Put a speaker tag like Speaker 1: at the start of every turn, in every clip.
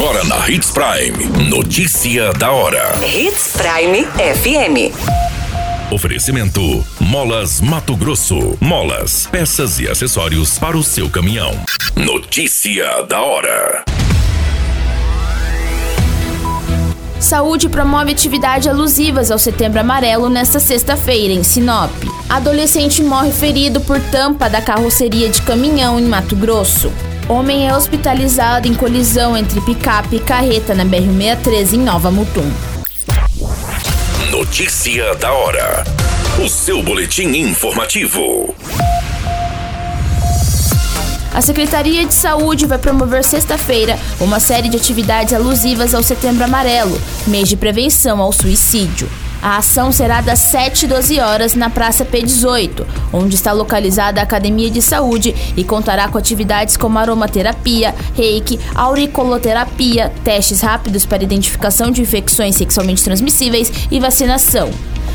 Speaker 1: Agora na Hits Prime. Notícia da hora.
Speaker 2: Hits Prime FM.
Speaker 1: Oferecimento: Molas Mato Grosso. Molas, peças e acessórios para o seu caminhão. Notícia da hora.
Speaker 3: Saúde promove atividades alusivas ao Setembro Amarelo nesta sexta-feira, em Sinop. Adolescente morre ferido por tampa da carroceria de caminhão em Mato Grosso. Homem é hospitalizado em colisão entre picape e carreta na BR-63 em Nova Mutum.
Speaker 1: Notícia da hora. O seu boletim informativo.
Speaker 3: A Secretaria de Saúde vai promover sexta-feira uma série de atividades alusivas ao Setembro Amarelo, mês de prevenção ao suicídio. A ação será das 7 e 12 horas na Praça P18, onde está localizada a Academia de Saúde e contará com atividades como aromaterapia, reiki, auricoloterapia, testes rápidos para identificação de infecções sexualmente transmissíveis e vacinação.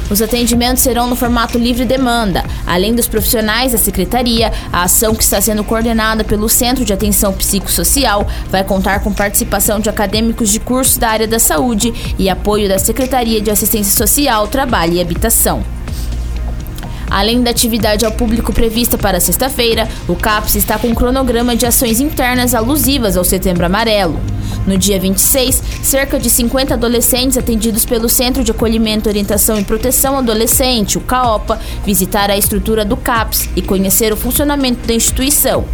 Speaker 3: Os atendimentos serão no formato livre demanda. Além dos profissionais da secretaria, a ação que está sendo coordenada pelo Centro de Atenção Psicossocial vai contar com participação de acadêmicos de cursos da área da saúde e apoio da Secretaria de Assistência Social, Trabalho e Habitação. Além da atividade ao público prevista para sexta-feira, o CAPS está com um cronograma de ações internas alusivas ao Setembro Amarelo. No dia 26, cerca de 50 adolescentes atendidos pelo Centro de Acolhimento, Orientação e Proteção Adolescente, o CAOPA, visitaram a estrutura do CAPS e conheceram o funcionamento da instituição.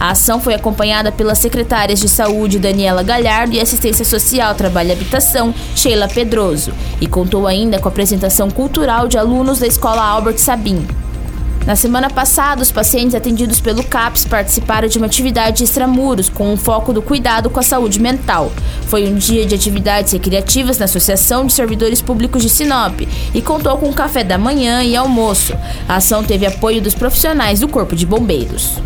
Speaker 3: A ação foi acompanhada pelas secretárias de Saúde Daniela Galhardo e Assistência Social, Trabalho e Habitação, Sheila Pedroso, e contou ainda com a apresentação cultural de alunos da Escola Albert Sabin. Na semana passada, os pacientes atendidos pelo CAPS participaram de uma atividade extramuros com um foco do cuidado com a saúde mental. Foi um dia de atividades recreativas na Associação de Servidores Públicos de Sinop e contou com café da manhã e almoço. A ação teve apoio dos profissionais do Corpo de Bombeiros.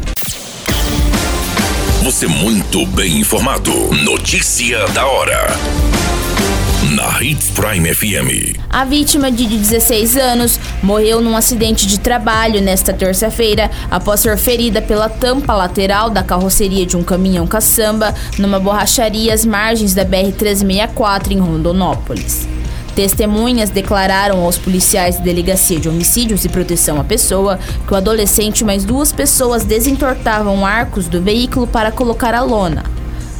Speaker 1: Você muito bem informado. Notícia da hora na Hits Prime FM.
Speaker 3: A vítima de 16 anos morreu num acidente de trabalho nesta terça-feira após ser ferida pela tampa lateral da carroceria de um caminhão caçamba numa borracharia às margens da BR-364 em Rondonópolis. Testemunhas declararam aos policiais da Delegacia de Homicídios e Proteção à Pessoa que o adolescente e mais duas pessoas desentortavam arcos do veículo para colocar a lona.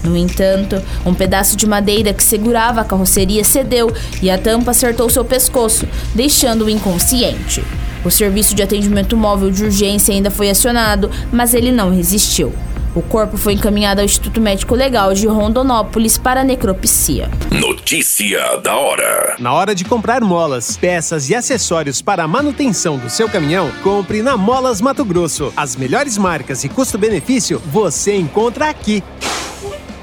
Speaker 3: No entanto, um pedaço de madeira que segurava a carroceria cedeu e a tampa acertou seu pescoço, deixando-o inconsciente. O serviço de atendimento móvel de urgência ainda foi acionado, mas ele não resistiu. O corpo foi encaminhado ao Instituto Médico Legal de Rondonópolis para necropsia.
Speaker 1: Notícia da hora.
Speaker 4: Na hora de comprar molas, peças e acessórios para a manutenção do seu caminhão, compre na Molas Mato Grosso. As melhores marcas e custo-benefício você encontra aqui.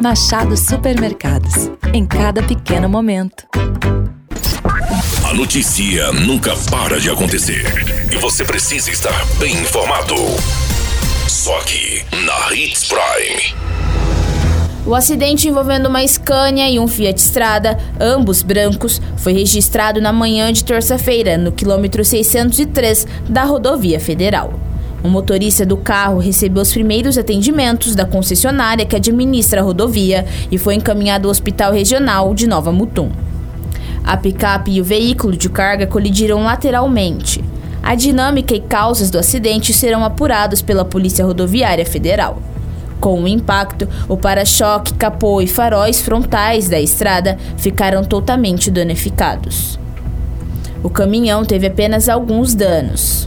Speaker 5: Machado Supermercados. Em cada pequeno momento.
Speaker 1: A notícia nunca para de acontecer. E você precisa estar bem informado. Só aqui, na Hits Prime.
Speaker 3: O acidente envolvendo uma Scania e um Fiat Strada, ambos brancos, foi registrado na manhã de terça-feira, no quilômetro 603 da rodovia federal. O motorista do carro recebeu os primeiros atendimentos da concessionária que administra a rodovia e foi encaminhado ao Hospital Regional de Nova Mutum. A picape e o veículo de carga colidiram lateralmente. A dinâmica e causas do acidente serão apurados pela Polícia Rodoviária Federal. Com o impacto, o para-choque, capô e faróis frontais da estrada ficaram totalmente danificados. O caminhão teve apenas alguns danos.